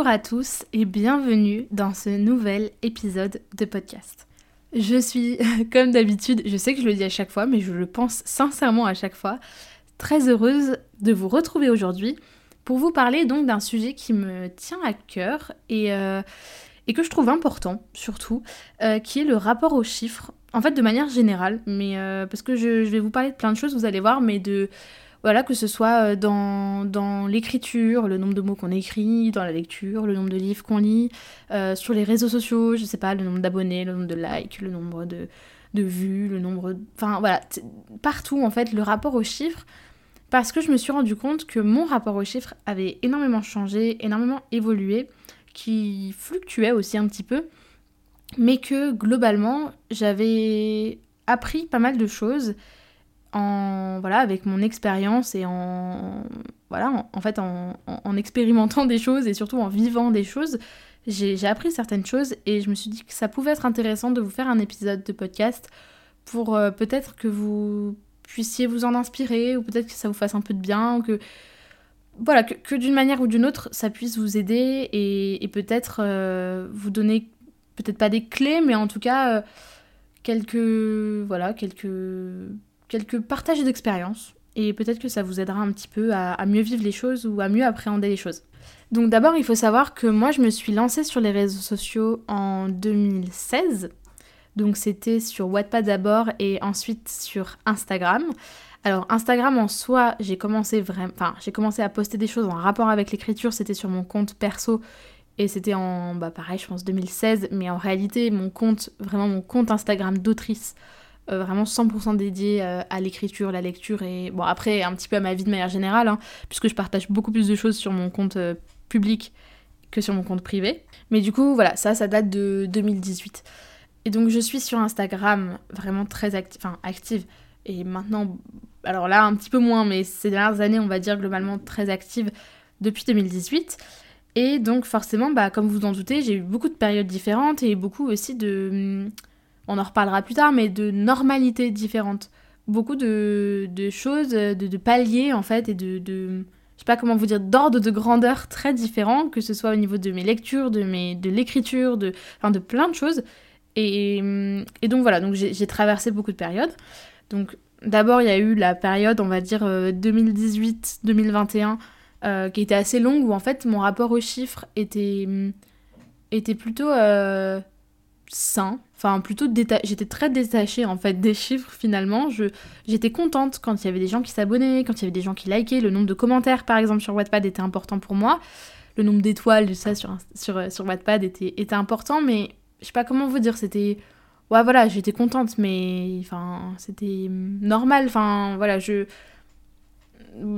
Bonjour à tous et bienvenue dans ce nouvel épisode de podcast. Je suis, comme d'habitude, je sais que je le dis à chaque fois, mais je le pense sincèrement à chaque fois, très heureuse de vous retrouver aujourd'hui pour vous parler donc d'un sujet qui me tient à cœur et, euh, que je trouve important surtout, euh, qui est le rapport aux chiffres, en fait de manière générale, mais euh, parce que je, vais vous parler de plein de choses, vous allez voir, mais de voilà, que ce soit euh, dans, dans l'écriture, le nombre de mots qu'on écrit, dans la lecture, le nombre de livres qu'on lit, euh, sur les réseaux sociaux, je sais pas, le nombre d'abonnés, le nombre de likes, le nombre de, de vues, le nombre... Enfin voilà, partout en fait, le rapport aux chiffres, parce que je me suis rendu compte que mon rapport aux chiffres avait énormément changé, énormément évolué, qui fluctuait aussi un petit peu, mais que globalement, j'avais appris pas mal de choses en voilà avec mon expérience et en voilà en, fait en, en, expérimentant des choses et surtout en vivant des choses j'ai appris certaines choses et je me suis dit que ça pouvait être intéressant de vous faire un épisode de podcast pour euh, peut-être que vous puissiez vous en inspirer ou peut-être que ça vous fasse un peu de bien ou que voilà que, d'une manière ou d'une autre ça puisse vous aider et, et peut-être euh, vous donner peut-être pas des clés mais en tout cas euh, quelques voilà quelques quelques partages d'expériences et peut-être que ça vous aidera un petit peu à, mieux vivre les choses ou à mieux appréhender les choses. Donc d'abord, il faut savoir que moi, je me suis lancée sur les réseaux sociaux en 2016. Donc c'était sur Wattpad d'abord et ensuite sur Instagram. Alors Instagram en soi, j'ai commencé vraiment, j'ai commencé à poster des choses en rapport avec l'écriture. C'était sur mon compte perso et c'était en, bah pareil, je pense 2016. Mais en réalité, mon compte, vraiment mon compte Instagram d'autrice euh, vraiment 100% dédié euh, à l'écriture, la lecture et bon après un petit peu à ma vie de manière générale, hein, puisque je partage beaucoup plus de choses sur mon compte euh, public que sur mon compte privé. Mais du coup voilà, ça ça date de 2018. Et donc je suis sur Instagram vraiment très enfin, active et maintenant, alors là un petit peu moins, mais ces dernières années on va dire globalement très active depuis 2018. Et donc forcément, bah, comme vous en doutez, j'ai eu beaucoup de périodes différentes et beaucoup aussi de on en reparlera plus tard, mais de normalités différentes. Beaucoup de, choses, de, paliers en fait, et de, de, je sais pas comment vous dire, d'ordre de grandeur très différents, que ce soit au niveau de mes lectures, de, mes, de l'écriture, de, enfin, de plein de choses. Et, et donc voilà, donc j'ai, traversé beaucoup de périodes. Donc d'abord, il y a eu la période, on va dire, 2018-2021, euh, euh, qui était assez longue, où en fait mon rapport aux chiffres était, était plutôt euh, sain, Enfin, plutôt j'étais très détachée en fait des chiffres finalement. Je... J'étais contente quand il y avait des gens qui s'abonnaient, quand il y avait des gens qui likaient. Le nombre de commentaires par exemple sur Wattpad était important pour moi. Le nombre d'étoiles, ça sur, sur, sur Wattpad était, était important, mais je sais pas comment vous dire, c'était. Ouais, voilà, j'étais contente, mais enfin, c'était normal. Enfin, voilà, je.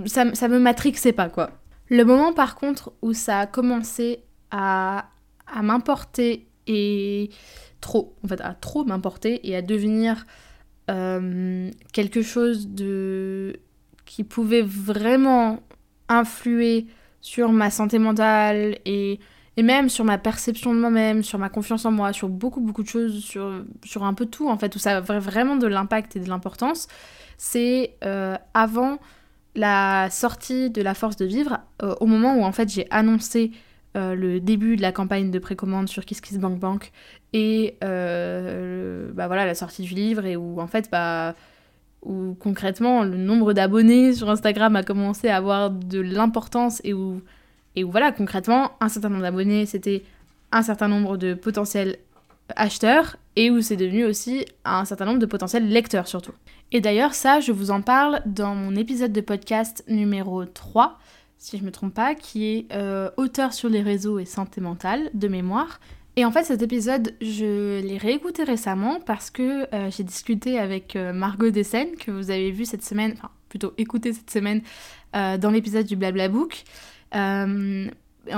Ça, ça me matrixait pas quoi. Le moment par contre où ça a commencé à, à m'importer et trop, en fait, à trop m'importer et à devenir euh, quelque chose de qui pouvait vraiment influer sur ma santé mentale et, et même sur ma perception de moi-même, sur ma confiance en moi, sur beaucoup beaucoup de choses, sur, sur un peu tout en fait, où ça a vraiment de l'impact et de l'importance, c'est euh, avant la sortie de La Force de Vivre, euh, au moment où en fait j'ai annoncé euh, le début de la campagne de précommande sur KissKissBankBank et euh, bah voilà, la sortie du livre et où en fait bah, où concrètement le nombre d'abonnés sur Instagram a commencé à avoir de l'importance et où, et où voilà concrètement un certain nombre d'abonnés c'était un certain nombre de potentiels acheteurs et où c'est devenu aussi un certain nombre de potentiels lecteurs surtout. Et d'ailleurs ça je vous en parle dans mon épisode de podcast numéro 3 si je me trompe pas, qui est euh, auteur sur les réseaux et santé mentale de mémoire. Et en fait, cet épisode, je l'ai réécouté récemment parce que euh, j'ai discuté avec euh, Margot Dessène, que vous avez vu cette semaine, enfin plutôt écouté cette semaine dans l'épisode du Blabla Book. en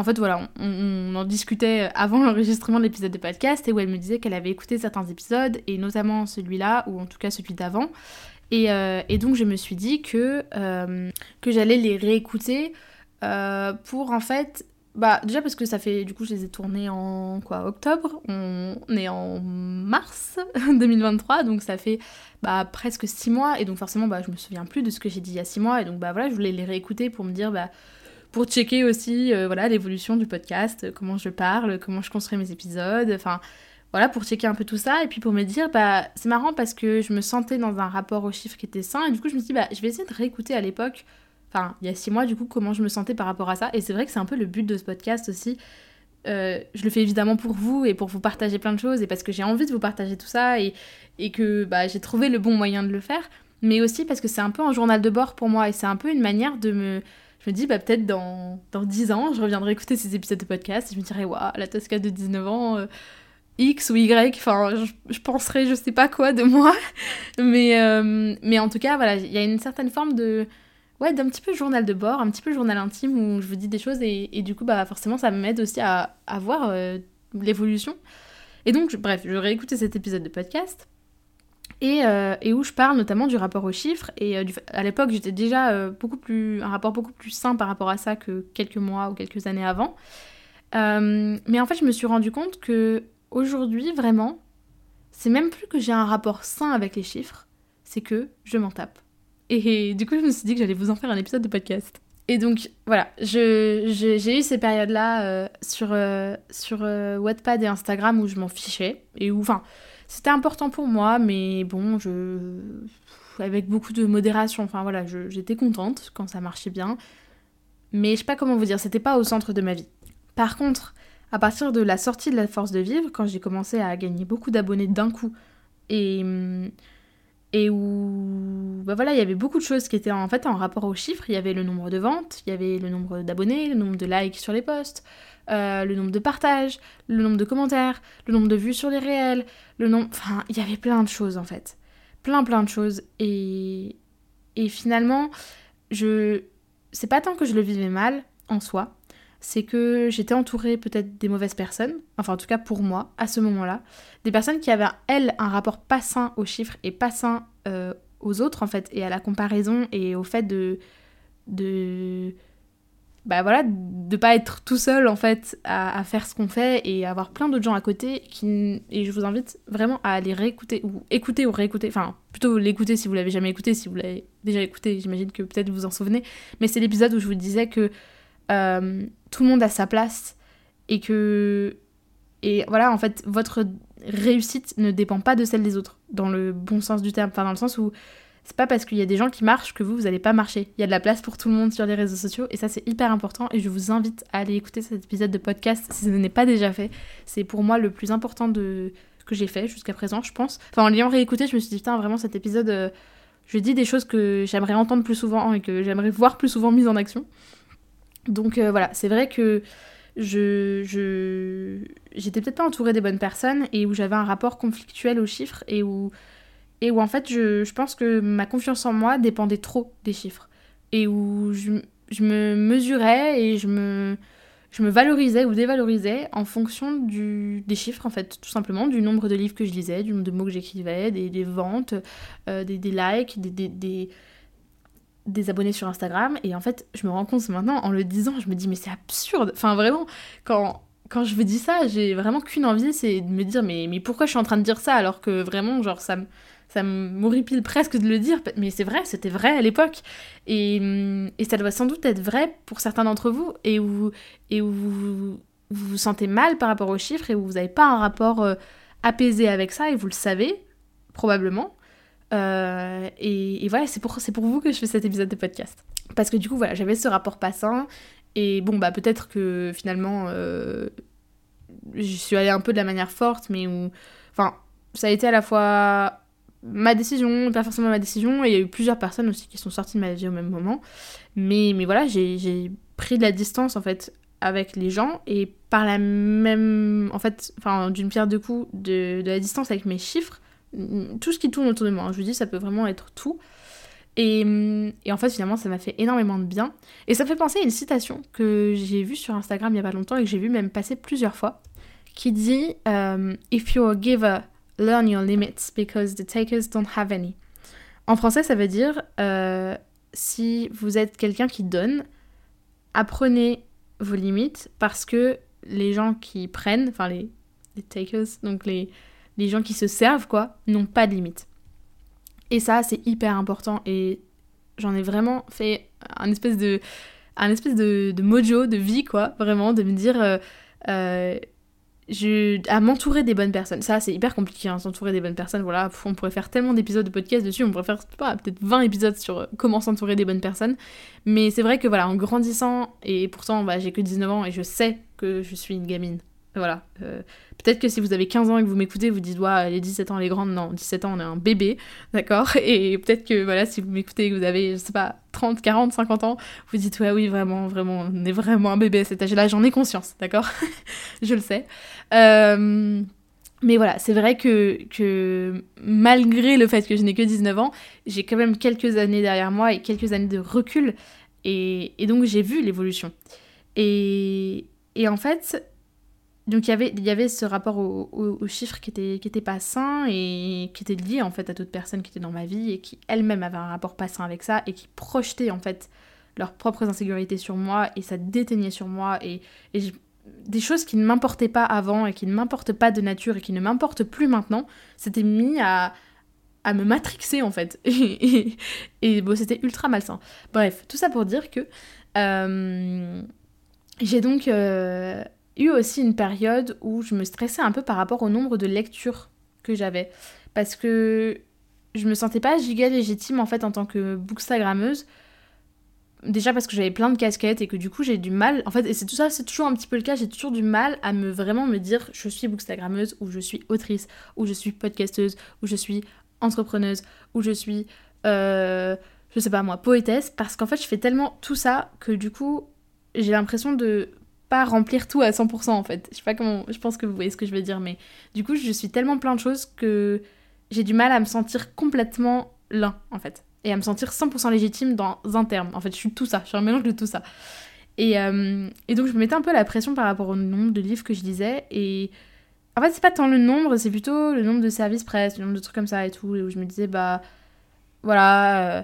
fait, voilà, on, en discutait avant l'enregistrement de l'épisode de podcast et où elle me disait qu'elle avait écouté certains épisodes, et notamment celui-là, ou en tout cas celui d'avant. Et, et, donc, je me suis dit que, que j'allais les réécouter pour en fait bah déjà parce que ça fait du coup je les ai tournés en quoi octobre, on est en mars 2023 donc ça fait bah presque 6 mois. Et donc forcément bah je me souviens plus de ce que j'ai dit il y a 6 mois. Et donc bah voilà je voulais les réécouter pour me dire bah pour checker aussi euh, voilà l'évolution du podcast, comment je parle, comment je construis mes épisodes, enfin voilà pour checker un peu tout ça et puis pour me dire bah c'est marrant parce que je me sentais dans un rapport aux chiffres qui était sain. Et du coup je me suis dit bah je vais essayer de réécouter à l'époque enfin il y a six mois du coup comment je me sentais par rapport à ça. Et c'est vrai que c'est un peu le but de ce podcast aussi. Euh, je le fais évidemment pour vous et pour vous partager plein de choses et parce que j'ai envie de vous partager tout ça et, que bah, j'ai trouvé le bon moyen de le faire. Mais aussi parce que c'est un peu un journal de bord pour moi et c'est un peu une manière de me je me dis bah peut-être dans, dans 10 ans je reviendrai écouter ces épisodes de podcast et je me dirai waouh la Tosca de 19 ans euh, X ou Y, enfin, je, penserai je sais pas quoi de moi. Mais, euh, mais en tout cas, voilà, il y a une certaine forme de, ouais, d'un petit peu journal de bord, un petit peu journal intime où je vous dis des choses et, du coup, bah, forcément, ça m'aide aussi à, à voir euh, l'évolution. Et donc, bref, je réécouté cet épisode de podcast et, euh, et, où je parle notamment du rapport aux chiffres. Et euh, à l'époque, j'étais déjà beaucoup plus, un rapport beaucoup plus sain par rapport à ça que quelques mois ou quelques années avant. mais en fait, je me suis rendu compte que aujourd'hui, vraiment, c'est même plus que j'ai un rapport sain avec les chiffres, c'est que je m'en tape. Et du coup, je me suis dit que j'allais vous en faire un épisode de podcast. Et donc, voilà, j'ai eu ces périodes-là euh, sur, euh, euh, et Instagram où je m'en fichais. Et où, enfin, c'était important pour moi, mais bon. Avec beaucoup de modération, enfin voilà, j'étais contente quand ça marchait bien. Mais je sais pas comment vous dire, c'était pas au centre de ma vie. Par contre, à partir de la sortie de la force de vivre, quand j'ai commencé à gagner beaucoup d'abonnés d'un coup, et. Et où bah voilà, il y avait beaucoup de choses qui étaient en fait en rapport aux chiffres. Il y avait le nombre de ventes, il y avait le nombre d'abonnés, le nombre de likes sur les posts, euh, le nombre de partages, le nombre de commentaires, le nombre de vues sur les réels, le nombre... Enfin, il y avait plein de choses en fait. Plein plein de choses. Et, et finalement, je... C'est pas tant que je le vivais mal en soi, c'est que j'étais entourée peut-être des mauvaises personnes, enfin en tout cas pour moi, à ce moment-là, des personnes qui avaient, elles, un rapport pas sain aux chiffres et pas sain euh, aux autres, en fait, et à la comparaison et au fait de... de bah voilà, de pas être tout seul en fait à, faire ce qu'on fait et avoir plein d'autres gens à côté et je vous invite vraiment à aller réécouter ou écouter ou réécouter enfin plutôt l'écouter si vous l'avez jamais écouté si vous l'avez déjà écouté j'imagine que peut-être vous en souvenez mais c'est l'épisode où je vous disais que euh, tout le monde a sa place et que et voilà en fait votre réussite ne dépend pas de celle des autres dans le bon sens du terme. Enfin dans le sens où c'est pas parce qu'il y a des gens qui marchent que vous vous allez pas marcher. Il y a de la place pour tout le monde sur les réseaux sociaux et ça c'est hyper important et je vous invite à aller écouter cet épisode de podcast si ce n'est pas déjà fait. C'est pour moi le plus important de que j'ai fait jusqu'à présent je pense. Enfin en l'ayant réécouté je me suis dit putain vraiment cet épisode euh, je dis des choses que j'aimerais entendre plus souvent et que j'aimerais voir plus souvent mises en action donc euh, voilà, c'est vrai que je, j'étais peut-être pas entourée des bonnes personnes et où j'avais un rapport conflictuel aux chiffres et où et où en fait je, pense que ma confiance en moi dépendait trop des chiffres et où je, me mesurais et je me je me valorisais ou dévalorisais en fonction du, des chiffres, en fait, tout simplement, du nombre de livres que je lisais, du nombre de mots que j'écrivais, des, ventes, euh, des, des, likes, des, des, des abonnés sur Instagram et en fait je me rends compte maintenant en le disant je me dis mais c'est absurde. Enfin vraiment quand quand je vous dis ça j'ai vraiment qu'une envie c'est de me dire mais, mais pourquoi je suis en train de dire ça alors que vraiment genre ça me ça presque de le dire mais c'est vrai c'était vrai à l'époque. Et, hum, et ça doit sans doute être vrai pour certains d'entre vous et où et où vous, vous sentez mal par rapport aux chiffres et où vous n'avez pas un rapport euh, apaisé avec ça et vous le savez probablement euh, et, voilà, c'est pour, pour vous que je fais cet épisode de podcast. Parce que du coup, voilà, j'avais ce rapport passant. Et bon, bah peut-être que finalement, euh, je suis allée un peu de la manière forte, mais où. Enfin, ça a été à la fois ma décision, pas forcément ma décision, et il y a eu plusieurs personnes aussi qui sont sorties de ma vie au même moment. Mais, mais voilà, j'ai pris de la distance en fait avec les gens et par la même. En fait, enfin, d'une pierre deux coups, de, de la distance avec mes chiffres tout ce qui tourne autour de moi. Je vous dis, ça peut vraiment être tout. Et, et, en fait, finalement, ça m'a fait énormément de bien. Et ça fait penser à une citation que j'ai vue sur Instagram il y a pas longtemps et que j'ai vu même passer plusieurs fois, qui dit um, If you're a giver, learn your limits because the takers don't have any. En français, ça veut dire euh, si vous êtes quelqu'un qui donne, apprenez vos limites parce que les gens qui prennent, enfin les takers, donc les, les gens qui se servent, quoi, n'ont pas de limites. Et ça, c'est hyper important et j'en ai vraiment fait un espèce de, un espèce de, mojo, de vie, quoi, vraiment, de me dire. Euh, euh, je, à m'entourer des bonnes personnes. Ça, c'est hyper compliqué, hein, s'entourer des bonnes personnes. Voilà, on pourrait faire tellement d'épisodes de podcast dessus, on pourrait faire peut-être 20 épisodes sur euh, comment s'entourer des bonnes personnes. Mais c'est vrai que voilà, en grandissant, et pourtant bah, j'ai que 19 ans et je sais que je suis une gamine. Voilà. Euh, peut-être que si vous avez 15 ans et que vous m'écoutez, vous dites, ouais, les 17 ans, les grandes, non, 17 ans, on est un bébé, d'accord? Et peut-être que, voilà, si vous m'écoutez et que vous avez, je sais pas, 30, 40, 50 ans, vous dites, ouais, oui, vraiment, vraiment, on est vraiment un bébé à cet âge-là, j'en ai conscience, d'accord? Je le sais. Euh, mais voilà, c'est vrai que, que malgré le fait que je n'ai que 19 ans, j'ai quand même quelques années derrière moi et quelques années de recul. Et, et donc j'ai vu l'évolution. Et, et en fait, donc y il y avait ce rapport aux chiffres qui était, qui était pas sain et qui était lié en fait à toute personne qui était dans ma vie et qui elle-même avait un rapport pas sain avec ça et qui projetait en fait leurs propres insécurités sur moi et ça déteignait sur moi et, des choses qui ne m'importaient pas avant et qui ne m'importent pas de nature et qui ne m'importent plus maintenant, c'était mis à, à me matrixer en fait. Et, et, bon, c'était ultra malsain. Bref, tout ça pour dire que euh, j'ai donc euh, eu aussi une période où je me stressais un peu par rapport au nombre de lectures que j'avais. Parce que je me sentais pas giga légitime en fait en tant que bookstagrammeuse. Déjà parce que j'avais plein de casquettes et que du coup j'ai du mal. En fait, et c'est tout ça, c'est toujours un petit peu le cas, j'ai toujours du mal à me vraiment me dire je suis bookstagrammeuse ou je suis autrice ou je suis podcasteuse ou je suis entrepreneuse ou je suis. Euh, je sais pas moi, poétesse, parce qu'en fait je fais tellement tout ça que du coup j'ai l'impression de remplir tout à 100% en fait. Je sais pas comment, je pense que vous voyez ce que je veux dire, mais du coup, je suis tellement plein de choses que j'ai du mal à me sentir complètement l'un en fait. Et à me sentir 100% légitime dans un terme. En fait, je suis tout ça, je suis un mélange de tout ça. Et, euh, et donc, je me mettais un peu la pression par rapport au nombre de livres que je lisais. Et en fait, c'est pas tant le nombre, c'est plutôt le nombre de services presse, le nombre de trucs comme ça et tout. où je me disais, bah voilà. Euh,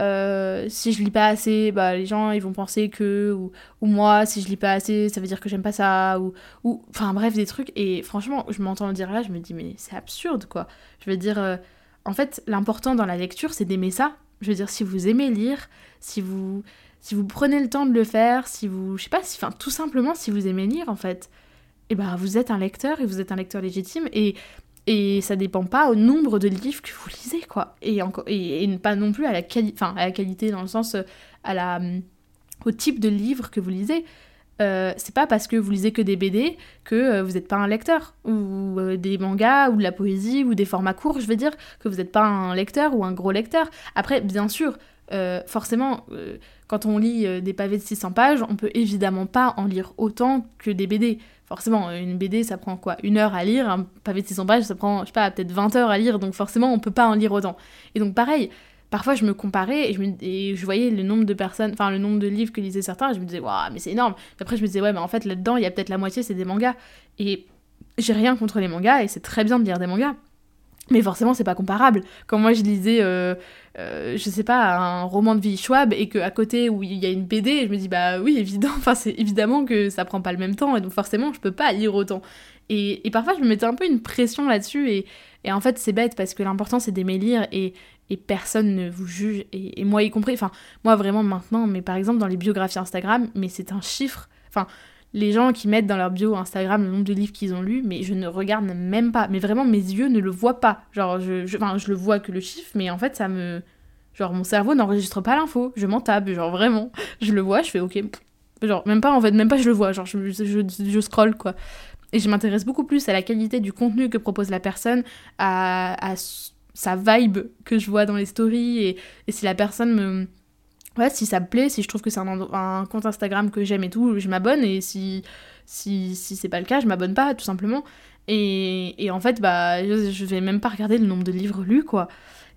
euh, si je lis pas assez, bah, les gens ils vont penser que. Ou, ou, moi, si je lis pas assez, ça veut dire que j'aime pas ça. Ou, ou. Enfin bref, des trucs. Et franchement, je m'entends dire là, je me dis, mais c'est absurde quoi. Je veux dire, euh, en fait, l'important dans la lecture, c'est d'aimer ça. Je veux dire, si vous aimez lire, si vous. Si vous prenez le temps de le faire, si vous. Je sais pas, si, enfin, tout simplement, si vous aimez lire en fait, et eh bah, vous êtes un lecteur et vous êtes un lecteur légitime. Et et ça dépend pas au nombre de livres que vous lisez, quoi. Et, et, pas non plus à la, qualité, dans le sens euh, euh, au type de livre que vous lisez. Euh, c'est pas parce que vous lisez que des BD que vous n'êtes pas un lecteur, ou des mangas, ou de la poésie, ou des formats courts, je veux dire, que vous n'êtes pas un lecteur ou un gros lecteur. Après, bien sûr, forcément, quand on lit des pavés de 600 pages, on peut évidemment pas en lire autant que des BD forcément, une BD, ça prend quoi? Une heure à lire, un pavé de 600 pages, ça prend, je sais pas, peut-être 20 heures à lire, donc forcément, on peut pas en lire autant. Et donc, pareil, parfois, je me comparais et je, me, et je voyais le nombre de personnes, enfin, le nombre de livres que lisaient certains, et je me disais, waouh, mais c'est énorme. Et après, je me disais, ouais, mais en fait, là-dedans, il y a peut-être la moitié, c'est des mangas. Et j'ai rien contre les mangas, et c'est très bien de lire des mangas. Mais forcément, c'est pas comparable. Quand moi je lisais, euh, euh, je sais pas, un roman de vie Schwab et qu'à côté où il y a une BD, je me dis bah oui, évident, enfin c'est évidemment que ça prend pas le même temps et donc forcément je peux pas lire autant. Et, et parfois je me mettais un peu une pression là-dessus et, et en fait c'est bête parce que l'important c'est d'aimer lire et, et personne ne vous juge et, et moi y compris, enfin moi vraiment maintenant, mais par exemple dans les biographies Instagram, mais c'est un chiffre, enfin les gens qui mettent dans leur bio Instagram le nombre de livres qu'ils ont lus, mais je ne regarde même pas. Mais vraiment, mes yeux ne le voient pas. Genre, je, enfin, je le vois que le chiffre, mais en fait, ça me. Genre, mon cerveau n'enregistre pas l'info. Je m'en tape, genre vraiment. Je le vois, je fais ok. Genre, même pas en fait, même pas je le vois. Genre, je, je, je scroll quoi. Et je m'intéresse beaucoup plus à la qualité du contenu que propose la personne, à, sa vibe que je vois dans les stories, et si la personne me ouais, si ça me plaît, si je trouve que c'est un, compte Instagram que j'aime et tout, je m'abonne et si, si, si c'est pas le cas, je m'abonne pas tout simplement. Et, et en fait, bah, je, je, vais même pas regarder le nombre de livres lus quoi.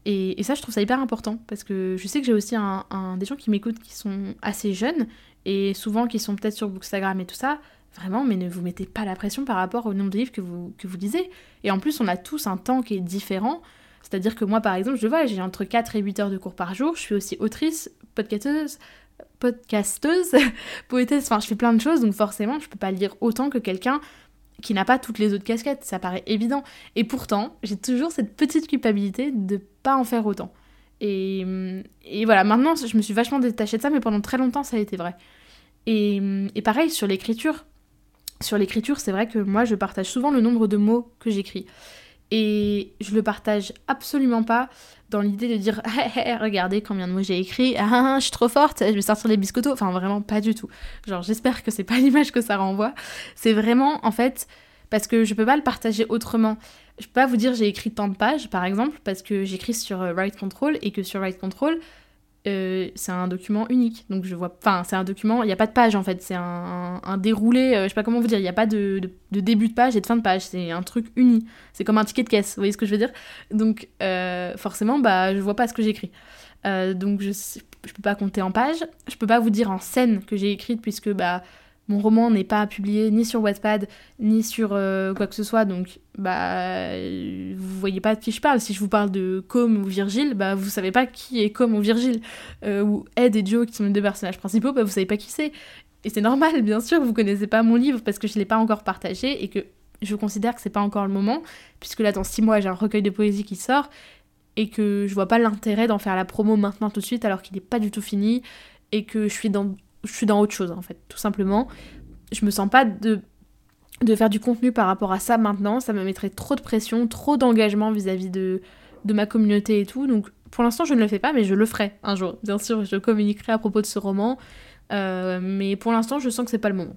Et, ça, je trouve ça hyper important parce que je sais que j'ai aussi un, des gens qui m'écoutent qui sont assez jeunes et souvent qui sont peut-être sur Bookstagram et tout ça. Vraiment, mais ne vous mettez pas la pression par rapport au nombre de livres que vous, que vous lisez. Et en plus, on a tous un temps qui est différent. C'est-à-dire que moi, par exemple, je vois, j'ai entre 4 et 8 heures de cours par jour. Je suis aussi autrice, podcasteuse, podcasteuse, poétesse, enfin, je fais plein de choses. Donc forcément, je peux pas lire autant que quelqu'un qui n'a pas toutes les autres casquettes, ça paraît évident. Et pourtant, j'ai toujours cette petite culpabilité de pas en faire autant. Et, et, voilà, maintenant, je me suis vachement détachée de ça, mais pendant très longtemps, ça a été vrai. Et, et pareil, sur l'écriture. Sur l'écriture, c'est vrai que moi, je partage souvent le nombre de mots que j'écris. Et je le partage absolument pas dans l'idée de dire regardez combien de mots j'ai écrit, ah, ah, je suis trop forte, je vais sortir les biscottos. Enfin, vraiment pas du tout. Genre, j'espère que c'est pas l'image que ça renvoie. C'est vraiment, en fait, parce que je peux pas le partager autrement. Je peux pas vous dire j'ai écrit tant de pages, par exemple, parce que j'écris sur euh, Write Control et que sur Write Control, euh, c'est un document unique. Donc je vois. Enfin, c'est un document, il n'y a pas de page en fait, c'est un, déroulé, euh, je sais pas comment vous dire, il n'y a pas de, début de page et de fin de page, c'est un truc uni. C'est comme un ticket de caisse, vous voyez ce que je veux dire? Donc euh, forcément, bah, je vois pas ce que j'écris. donc je, je peux pas compter en pages, je peux pas vous dire en scène que j'ai écrite puisque bah mon roman n'est pas publié ni sur Wattpad, ni sur euh, quoi que ce soit, donc bah vous voyez pas de qui je parle. Si je vous parle de Com ou Virgile, bah vous savez pas qui est Com ou Virgile. Euh, ou Ed et Joe qui sont les deux personnages principaux, bah vous savez pas qui c'est. Et c'est normal, bien sûr, vous connaissez pas mon livre parce que je l'ai pas encore partagé et que je considère que c'est pas encore le moment, puisque là dans six mois j'ai un recueil de poésie qui sort et que je vois pas l'intérêt d'en faire la promo maintenant tout de suite alors qu'il est pas du tout fini et que je suis dans je suis dans autre chose en fait, tout simplement. Je me sens pas de, de faire du contenu par rapport à ça maintenant, ça me mettrait trop de pression, trop d'engagement vis-à-vis de, de ma communauté et tout. Donc pour l'instant je ne le fais pas, mais je le ferai un jour. Bien sûr, je communiquerai à propos de ce roman, euh, mais pour l'instant je sens que c'est pas le moment.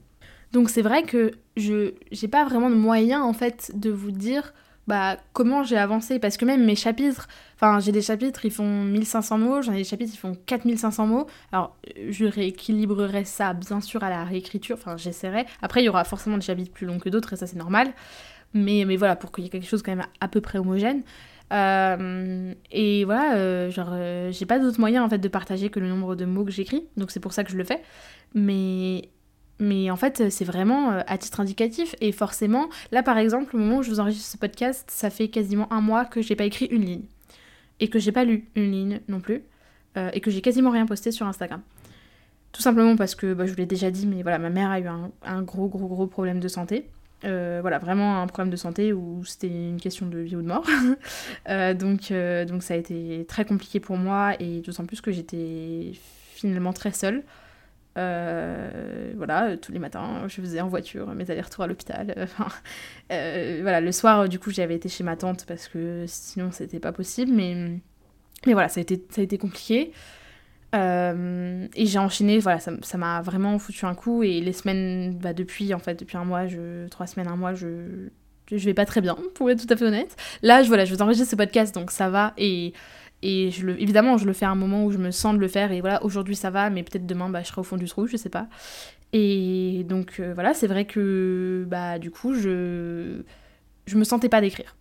Donc c'est vrai que je j'ai pas vraiment de moyen en fait de vous dire bah, comment j'ai avancé? Parce que même mes chapitres, enfin, j'ai des chapitres, ils font 1500 mots, j'en ai des chapitres, ils font 4500 mots. Alors, je rééquilibrerai ça, bien sûr, à la réécriture, enfin, j'essaierai. Après, il y aura forcément des chapitres plus longs que d'autres, et ça, c'est normal. Mais, mais voilà, pour qu'il y ait quelque chose quand même à peu près homogène. Euh, et voilà, euh, genre, euh, j'ai pas d'autre moyen en fait de partager que le nombre de mots que j'écris, donc c'est pour ça que je le fais. Mais mais en fait, c'est vraiment euh, à titre indicatif. Et forcément, là par exemple, au moment où je vous enregistre ce podcast, ça fait quasiment un mois que j'ai pas écrit une ligne. Et que j'ai pas lu une ligne non plus. Euh, et que j'ai quasiment rien posté sur Instagram. Tout simplement parce que, bah, je vous l'ai déjà dit, mais voilà, ma mère a eu un, gros, gros, gros problème de santé. Euh, voilà, vraiment un problème de santé où c'était une question de vie ou de mort. donc, donc ça a été très compliqué pour moi et d'autant plus que j'étais finalement très seule. Euh, voilà, tous les matins, je faisais en voiture mes allers-retours à l'hôpital. Euh, voilà, le soir, du coup, j'avais été chez ma tante parce que sinon, c'était pas possible. Mais, mais voilà, ça a été, ça a été compliqué. Euh, et j'ai enchaîné, voilà, ça m'a vraiment foutu un coup. Et les semaines, bah, depuis, en fait, depuis un mois, je, trois semaines, un mois, je, je vais pas très bien, pour être tout à fait honnête. Là, je, voilà, je vous enregistre ce podcast, donc ça va. Et et je le, évidemment, je le fais à un moment où je me sens de le faire. Et voilà, aujourd'hui ça va, mais peut-être demain, bah, je serai au fond du trou, je sais pas. Et donc euh, voilà, c'est vrai que bah du coup, je je me sentais pas d'écrire.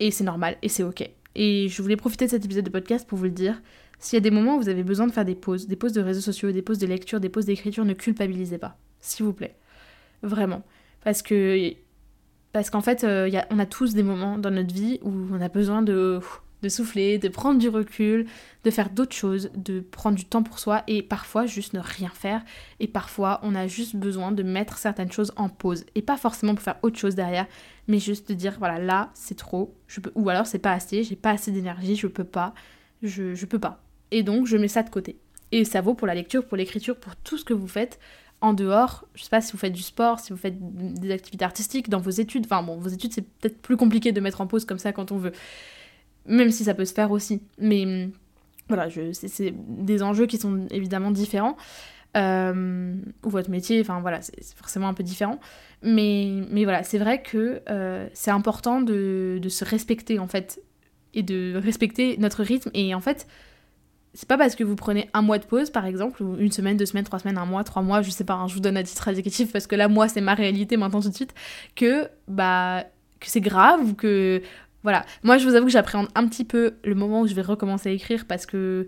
Et c'est normal, et c'est ok. Et je voulais profiter de cet épisode de podcast pour vous le dire. S'il y a des moments où vous avez besoin de faire des pauses, des pauses de réseaux sociaux, des pauses de lecture, des pauses d'écriture, ne culpabilisez pas, s'il vous plaît. Vraiment. Parce que parce qu'en fait, euh, y a, on a tous des moments dans notre vie où on a besoin de de souffler, de prendre du recul, de faire d'autres choses, de prendre du temps pour soi et parfois juste ne rien faire. Et parfois on a juste besoin de mettre certaines choses en pause. Et pas forcément pour faire autre chose derrière, mais juste de dire voilà là c'est trop, je peux... ou alors c'est pas assez, j'ai pas assez d'énergie, je peux pas, je, je peux pas. Et donc je mets ça de côté. Et ça vaut pour la lecture, pour l'écriture, pour tout ce que vous faites en dehors, je sais pas si vous faites du sport, si vous faites des activités artistiques, dans vos études, enfin bon, vos études c'est peut-être plus compliqué de mettre en pause comme ça quand on veut. Même si ça peut se faire aussi. Mais hum, voilà, c'est des enjeux qui sont évidemment différents. Euh, ou votre métier, enfin voilà, c'est forcément un peu différent. Mais, mais voilà, c'est vrai que euh, c'est important de, de, se respecter en fait, et de respecter notre rythme. Et en fait, c'est pas parce que vous prenez un mois de pause par exemple, ou une semaine, deux semaines, trois semaines, un mois, trois mois, je sais pas, hein, je vous donne un titre indicatif parce que là, moi, c'est ma réalité maintenant tout de suite, que bah que c'est grave ou que voilà. Moi, je vous avoue que j'appréhende un petit peu le moment où je vais recommencer à écrire parce que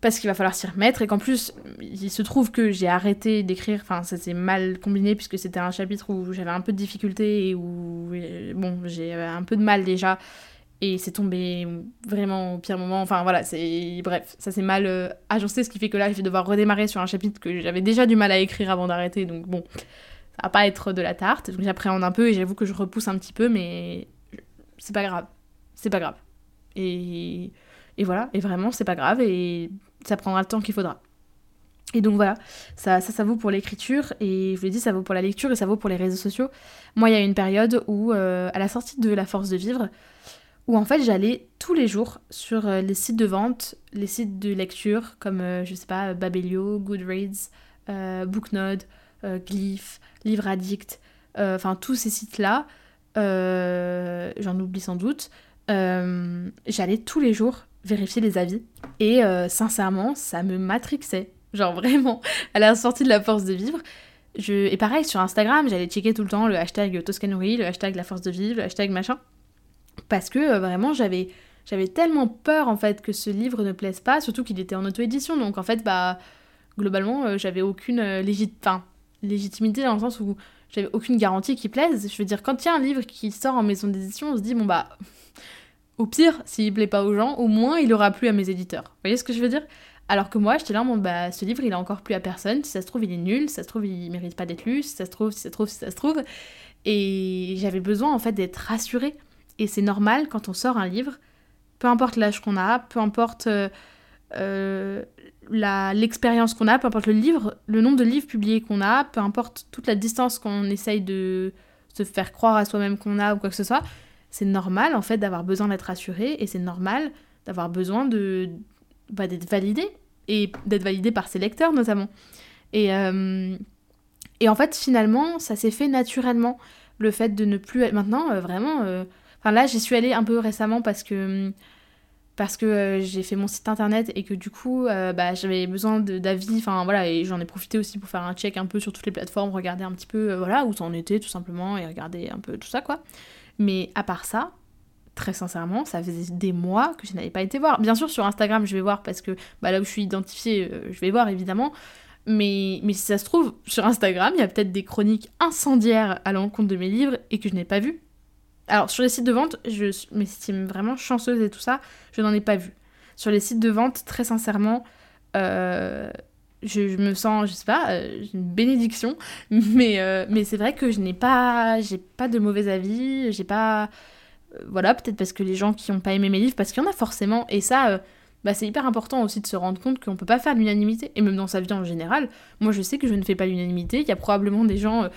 parce qu'il va falloir s'y remettre et qu'en plus il se trouve que j'ai arrêté d'écrire, enfin ça s'est mal combiné puisque c'était un chapitre où j'avais un peu de difficulté et où bon j'ai un peu de mal déjà et c'est tombé vraiment au pire moment, enfin voilà c'est bref ça s'est mal euh, agencé ce qui fait que là je vais devoir redémarrer sur un chapitre que j'avais déjà du mal à écrire avant d'arrêter. Donc bon ça va pas être de la tarte. Donc j'appréhende un peu et j'avoue que je repousse un petit peu mais c'est pas grave. C'est pas grave. Et et voilà, et vraiment, c'est pas grave, et ça prendra le temps qu'il faudra. Et donc voilà, ça, ça, vaut pour l'écriture, et je vous l'ai dit, ça vaut pour la lecture, et ça vaut pour les réseaux sociaux. Moi, il y a une période où, euh, à la sortie de La Force de Vivre, où en fait j'allais tous les jours sur euh, les sites de vente, les sites de lecture, comme, euh, je sais pas, Babelio, Goodreads, Booknode, Glyph, Livre Addict, enfin tous ces sites-là, j'en oublie sans doute, j'allais tous les jours vérifier les avis. Et euh, sincèrement, ça me matrixait. Genre vraiment, à la sortie de la force de vivre. Je... Et pareil, sur Instagram, j'allais checker tout le temps le hashtag Toscanori, le hashtag la force de vivre, le hashtag machin. Parce que euh, vraiment, j'avais j'avais tellement peur en fait que ce livre ne plaise pas, surtout qu'il était en auto-édition. Donc en fait, bah, globalement, euh, j'avais aucune légitimité dans le sens où j'avais aucune garantie qu'il plaise. Je veux dire, quand il y a un livre qui sort en maison d'édition, on se dit, bon bah, au pire, s'il plaît pas aux gens, au moins il aura plu à mes éditeurs. Vous voyez ce que je veux dire? Alors que moi, j'étais là, bon, bah, ce livre, il a encore plu à personne. Si ça se trouve, il est nul. Si ça se trouve, il mérite pas d'être lu. Si ça se trouve, si ça se trouve, si ça se trouve. Et j'avais besoin, en fait, d'être rassurée. Et c'est normal quand on sort un livre, peu importe l'âge qu'on a, peu importe euh, euh, l'expérience qu'on a, peu importe le livre, le nombre de livres publiés qu'on a, peu importe toute la distance qu'on essaye de se faire croire à soi-même qu'on a ou quoi que ce soit, c'est normal en fait d'avoir besoin d'être rassuré et c'est normal d'avoir besoin de bah, d'être validé et d'être validé par ses lecteurs notamment. Et, euh, et en fait finalement ça s'est fait naturellement le fait de ne plus être maintenant euh, vraiment. Euh, enfin là j'y suis allée un peu récemment parce que parce que j'ai fait mon site internet et que du coup bah, j'avais besoin d'avis, enfin voilà, et j'en ai profité aussi pour faire un check un peu sur toutes les plateformes, regarder un petit peu voilà où ça en était tout simplement et regarder un peu tout ça quoi. Mais à part ça, très sincèrement, ça faisait des mois que je n'avais pas été voir. Bien sûr, sur Instagram, je vais voir parce que bah, là où je suis identifiée, euh, je vais voir évidemment. Mais, mais si ça se trouve, sur Instagram, il y a peut-être des chroniques incendiaires à l'encontre de mes livres et que je n'ai pas vues. Alors, sur les sites de vente, je m'estime vraiment chanceuse et tout ça, je n'en ai pas vu. Sur les sites de vente, très sincèrement, euh, je, me sens, je sais pas, euh, une bénédiction, mais, euh, mais c'est vrai que je n'ai pas, de mauvais avis, j'ai pas, voilà, peut-être parce que les gens qui n'ont pas aimé mes livres, parce qu'il y en a forcément, et ça, bah, c'est hyper important aussi de se rendre compte qu'on peut pas faire l'unanimité, et même dans sa vie en général, moi je sais que je ne fais pas l'unanimité, il y a probablement des gens,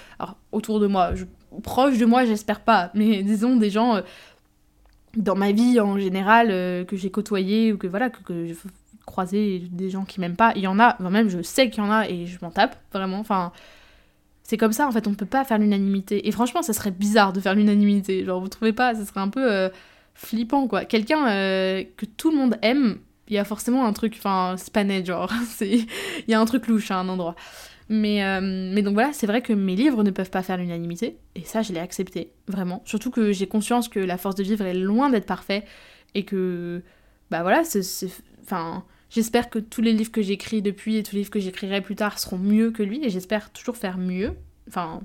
autour de moi, je, proches de moi, j'espère pas, mais disons des gens dans ma vie en général que j'ai côtoyé ou que voilà que, que croiser des gens qui m'aiment pas. Il y en a, même je sais qu'il y en a et je m'en tape, vraiment. Enfin, c'est comme ça en fait, on peut pas faire l'unanimité. Et franchement, ça serait bizarre de faire l'unanimité. Genre, vous trouvez pas Ça serait un peu euh, flippant quoi. Quelqu'un euh, que tout le monde aime, il y a forcément un truc, enfin, c'est pas net, genre, il y a un truc louche à un endroit. Mais, euh, mais donc voilà, c'est vrai que mes livres ne peuvent pas faire l'unanimité, et ça, je l'ai accepté, vraiment. Surtout que j'ai conscience que la force de vivre est loin d'être parfait, et que, bah voilà, c'est. Enfin, J'espère que tous les livres que j'écris depuis et tous les livres que j'écrirai plus tard seront mieux que lui et j'espère toujours faire mieux. Enfin,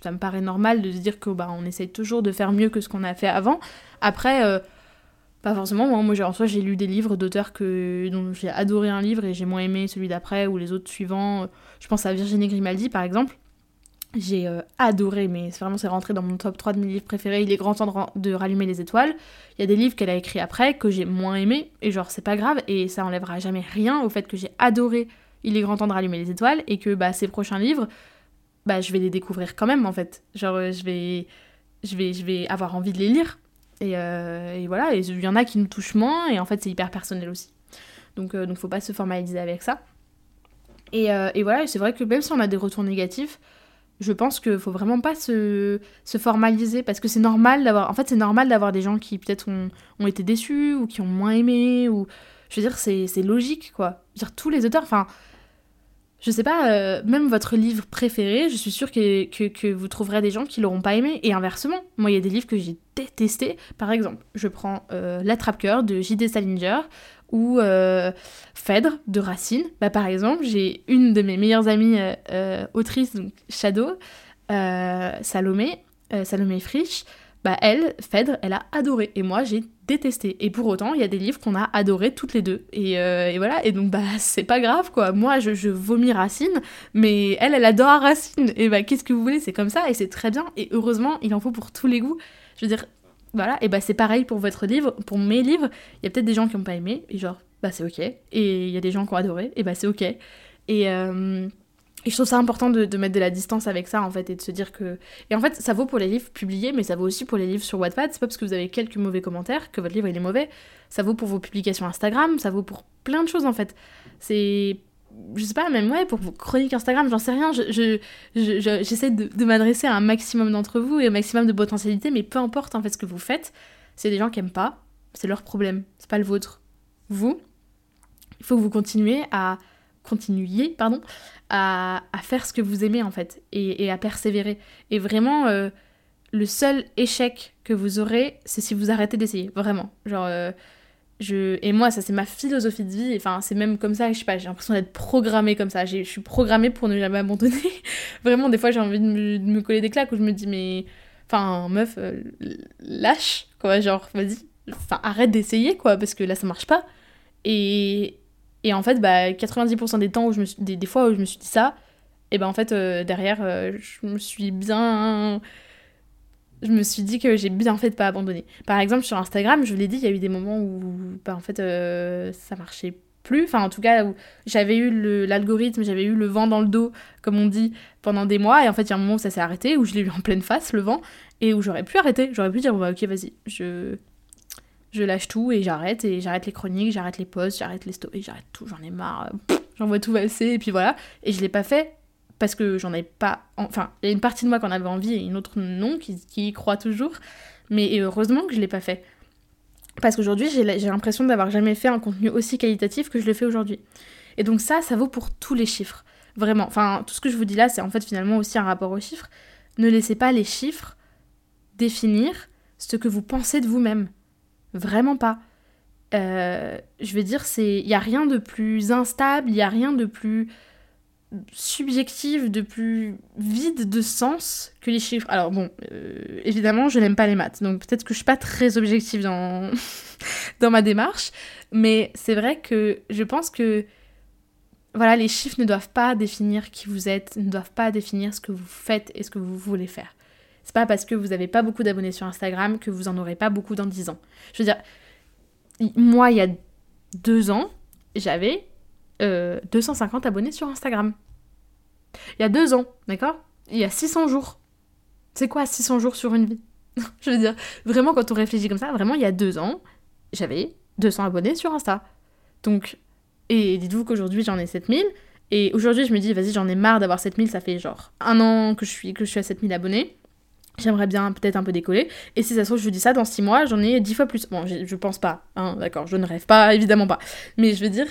ça me paraît normal de se dire que bah on essaye toujours de faire mieux que ce qu'on a fait avant. Après, euh, pas forcément. Moi, moi en soi, j'ai lu des livres d'auteurs que dont j'ai adoré un livre et j'ai moins aimé celui d'après ou les autres suivants. Je pense à Virginie Grimaldi par exemple j'ai euh, adoré, mais vraiment c'est rentré dans mon top 3 de mes livres préférés. Il est grand temps de, rallumer les étoiles. Il y a des livres qu'elle a écrits après que j'ai moins aimé, et genre c'est pas grave, et ça enlèvera jamais rien au fait que j'ai adoré Il est grand temps de rallumer les étoiles, et que bah, ces prochains livres, bah, je vais les découvrir quand même en fait. Genre euh, je vais, je vais, je vais avoir envie de les lire. Et, euh, et voilà, il y en a qui nous touchent moins, et en fait c'est hyper personnel aussi. Donc, donc faut pas se formaliser avec ça. Et, et voilà, c'est vrai que même si on a des retours négatifs, je pense qu'il faut vraiment pas se, se formaliser parce que c'est normal d'avoir en fait c'est normal d'avoir des gens qui peut-être ont, ont, été déçus ou qui ont moins aimé ou je veux dire c'est logique quoi je veux dire tous les auteurs enfin je sais pas, euh, même votre livre préféré, je suis sûre que, vous trouverez des gens qui l'auront pas aimé. Et inversement, moi, il y a des livres que j'ai détestés. Par exemple, je prends euh, L'Attrape-Cœur de J.D. Salinger ou euh, Phèdre de Racine. Bah, par exemple, j'ai une de mes meilleures amies autrices, donc Shadow, Salomé, Salomé Frisch. Bah, elle, Phèdre, elle a adoré. Et moi, j'ai détesté. Et pour autant, il y a des livres qu'on a adorés toutes les deux. Et, euh, voilà, et donc bah c'est pas grave quoi. Moi je, vomis Racine, mais elle, elle adore Racine. Et bah qu'est-ce que vous voulez, c'est comme ça et c'est très bien. Et heureusement, il en faut pour tous les goûts. Je veux dire, voilà, et bah c'est pareil pour votre livre, pour mes livres. Il y a peut-être des gens qui ont pas aimé, et genre, bah c'est ok. Et il y a des gens qui ont adoré, et bah c'est ok. Et, euh, et je trouve ça important de, mettre de la distance avec ça, en fait, et de se dire que... Et en fait, ça vaut pour les livres publiés, mais ça vaut aussi pour les livres sur Wattpad. C'est pas parce que vous avez quelques mauvais commentaires que votre livre, il est mauvais. Ça vaut pour vos publications Instagram, ça vaut pour plein de choses, en fait. C'est... Je sais pas, même, ouais, pour vos chroniques Instagram, j'en sais rien. Je, j'essaie de, de m'adresser à un maximum d'entre vous et au maximum de potentialité, mais peu importe, en fait, ce que vous faites. C'est des gens qui aiment pas, c'est leur problème, c'est pas le vôtre. Vous, il faut que vous continuez à continuiez pardon, à, faire ce que vous aimez en fait et, à persévérer. Et vraiment, euh, le seul échec que vous aurez, c'est si vous arrêtez d'essayer, vraiment. Genre, euh, je... Et moi, ça c'est ma philosophie de vie, enfin c'est même comme ça, je sais pas, j'ai l'impression d'être programmée comme ça. Je suis programmée pour ne jamais abandonner. vraiment, des fois j'ai envie de me, coller des claques où je me dis, mais... Enfin, meuf, euh, lâche, quoi, genre, vas-y, enfin, arrête d'essayer, quoi, parce que là ça marche pas. Et, et en fait, bah, 90% des temps où je me suis, des, fois où je me suis dit ça, et ben en fait, euh, derrière, euh, je me suis bien. Je me suis dit que j'ai bien fait de pas abandonner. Par exemple, sur Instagram, je vous l'ai dit, il y a eu des moments où, bah, en fait, euh, ça marchait plus. Enfin, en tout cas, où j'avais eu l'algorithme, j'avais eu le vent dans le dos, comme on dit, pendant des mois. Et en fait, il y a un moment où ça s'est arrêté, où je l'ai eu en pleine face, le vent, et où j'aurais pu arrêter. J'aurais pu dire, bah, ok, vas-y, je je lâche tout et j'arrête et j'arrête les chroniques, j'arrête les posts, j'arrête les stories, j'arrête tout, j'en ai marre, j'en vois tout valser et puis voilà. Et je l'ai pas fait parce que j'en ai pas. Enfin, il y a une partie de moi qui en avait envie et une autre non, qui, qui y croit toujours. Mais heureusement que je l'ai pas fait. Parce qu'aujourd'hui, j'ai l'impression d'avoir jamais fait un contenu aussi qualitatif que je le fais aujourd'hui. Et donc, ça, ça vaut pour tous les chiffres. Vraiment. Enfin, tout ce que je vous dis là, c'est en fait finalement aussi un rapport aux chiffres. Ne laissez pas les chiffres définir ce que vous pensez de vous-même. Vraiment pas. Euh, je veux dire, il y a rien de plus instable, il y a rien de plus subjectif, de plus vide de sens que les chiffres. Alors bon, euh, évidemment, je n'aime pas les maths, donc peut-être que je suis pas très objective dans dans ma démarche, mais c'est vrai que je pense que voilà, les chiffres ne doivent pas définir qui vous êtes, ne doivent pas définir ce que vous faites et ce que vous voulez faire. C'est pas parce que vous n'avez pas beaucoup d'abonnés sur Instagram que vous en aurez pas beaucoup dans 10 ans. Je veux dire, moi, il y a deux ans, j'avais 250 euh, abonnés sur Instagram. Il y a deux ans, d'accord? Il y a 600 jours. C'est quoi 600 jours sur une vie? Je veux dire, vraiment, quand on réfléchit comme ça, vraiment, il y a deux ans, j'avais 200 abonnés sur Insta. Donc, et dites-vous qu'aujourd'hui, j'en ai 7000. Et aujourd'hui, je me dis, vas-y, j'en ai marre d'avoir 7000, ça fait genre un an que je suis, que je suis à 7000 abonnés. J'aimerais bien peut-être un peu décoller. Et si ça se trouve, je vous dis ça, dans 6 mois, j'en ai 10 fois plus. Bon, je pense pas, hein, d'accord, je ne rêve pas, évidemment pas. Mais je veux dire,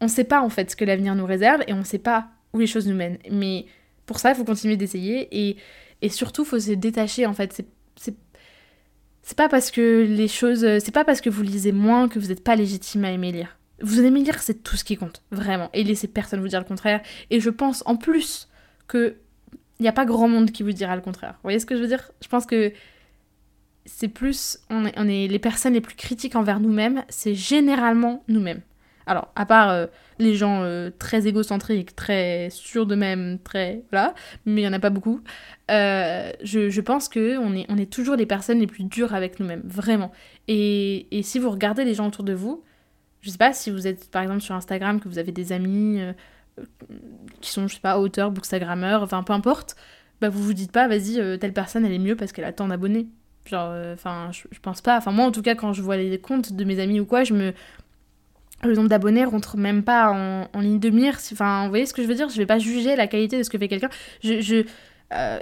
on sait pas en fait ce que l'avenir nous réserve et on sait pas où les choses nous mènent. Mais pour ça, il faut continuer d'essayer et, et surtout, faut se détacher en fait. C'est, pas parce que les choses. C'est pas parce que vous lisez moins que vous n'êtes pas légitime à aimer lire. Vous aimez lire, c'est tout ce qui compte, vraiment. Et laissez personne vous dire le contraire. Et je pense en plus que il n'y a pas grand monde qui vous dira le contraire. Vous voyez ce que je veux dire? Je pense que c'est plus. On est, les personnes les plus critiques envers nous-mêmes, c'est généralement nous-mêmes. Alors, à part euh, les gens euh, très égocentriques, très sûrs d'eux-mêmes, très. Voilà, mais il n'y en a pas beaucoup. Euh, je, je, pense que on est, on est toujours les personnes les plus dures avec nous-mêmes, vraiment. Et, et, si vous regardez les gens autour de vous, je sais pas si vous êtes par exemple sur Instagram, que vous avez des amis qui sont, je sais pas, auteurs, bookstagrammeurs, enfin peu importe, bah vous vous dites pas, vas-y, euh, telle personne elle est mieux parce qu'elle a tant d'abonnés. Genre, euh, enfin, je, pense pas. Enfin, moi en tout cas, quand je vois les comptes de mes amis ou quoi, je me. Le nombre d'abonnés rentre même pas en, ligne de mire. Enfin, vous voyez ce que je veux dire? Je vais pas juger la qualité de ce que fait quelqu'un. Je. je euh,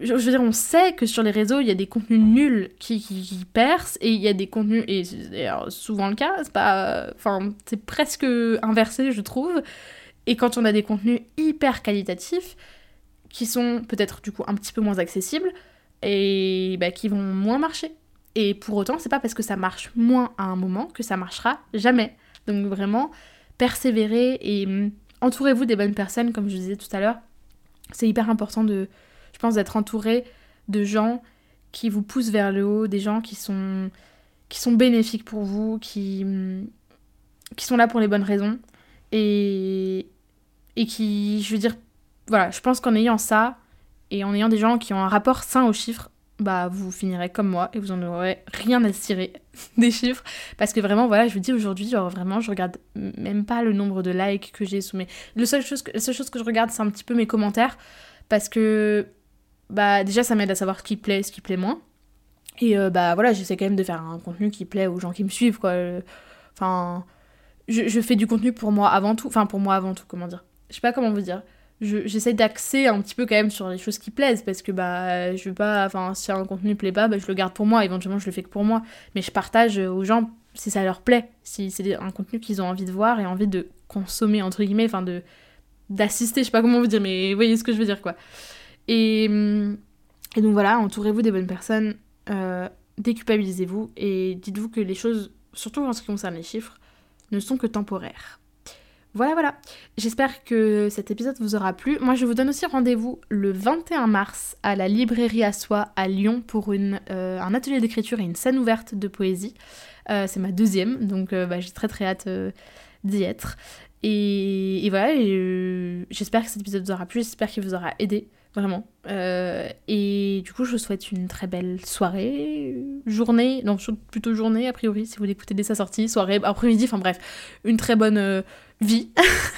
je, veux dire, on sait que sur les réseaux, il y a des contenus nuls qui, qui, percent et il y a des contenus, et c'est souvent le cas, c'est pas. Enfin, c'est presque inversé, je trouve. Et quand on a des contenus hyper qualitatifs, qui sont peut-être du coup un petit peu moins accessibles, et bah, qui vont moins marcher. Et pour autant, c'est pas parce que ça marche moins à un moment que ça marchera jamais. Donc vraiment, persévérer et hum, entourez-vous des bonnes personnes, comme je disais tout à l'heure. C'est hyper important de, je pense, d'être entouré de gens qui vous poussent vers le haut, des gens qui sont, qui sont bénéfiques pour vous, qui, hum, qui sont là pour les bonnes raisons. Et, qui, je veux dire, voilà, je pense qu'en ayant ça, et en ayant des gens qui ont un rapport sain aux chiffres, bah vous finirez comme moi et vous en aurez rien à tirer des chiffres. Parce que vraiment voilà je vous dis aujourd'hui genre vraiment je regarde même pas le nombre de likes que j'ai sous mes le seul chose que, la seule chose que je regarde c'est un petit peu mes commentaires. Parce que bah déjà ça m'aide à savoir ce qui plaît ce qui plaît moins. Et euh, bah voilà j'essaie quand même de faire un contenu qui plaît aux gens qui me suivent quoi. Enfin je, fais du contenu pour moi avant tout enfin pour moi avant tout comment dire. Je sais pas comment vous dire. J'essaie d'axer un petit peu quand même sur les choses qui plaisent parce que bah je veux pas enfin si un contenu plaît pas bah, je le garde pour moi éventuellement je le fais que pour moi. Mais je partage aux gens si ça leur plaît si c'est un contenu qu'ils ont envie de voir et envie de consommer entre guillemets enfin de d'assister je sais pas comment vous dire mais vous voyez ce que je veux dire quoi. Et, et donc voilà entourez-vous des bonnes personnes euh, déculpabilisez-vous et dites-vous que les choses surtout en ce qui concerne les chiffres ne sont que temporaires voilà, voilà. J'espère que cet épisode vous aura plu. Moi, je vous donne aussi rendez-vous le 21 mars à la librairie à soi à Lyon pour une, euh, un atelier d'écriture et une scène ouverte de poésie. Euh, c'est ma deuxième, donc euh, bah, j'ai très très hâte d'y être. Et, et voilà, j'espère que cet épisode vous aura plu, j'espère qu'il vous aura aidé vraiment. Euh, et du coup, je vous souhaite une très belle soirée, journée, non, plutôt journée a priori, si vous l'écoutez dès sa sortie, soirée, après-midi, enfin bref, une très bonne euh, vie.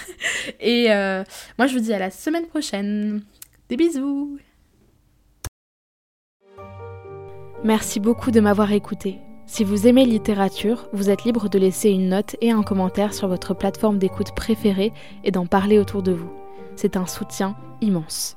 et euh, moi, je vous dis à la semaine prochaine. Des bisous Merci beaucoup de m'avoir écouté. Si vous aimez littérature, vous êtes libre de laisser une note et un commentaire sur votre plateforme d'écoute préférée et d'en parler autour de vous. C'est un soutien immense.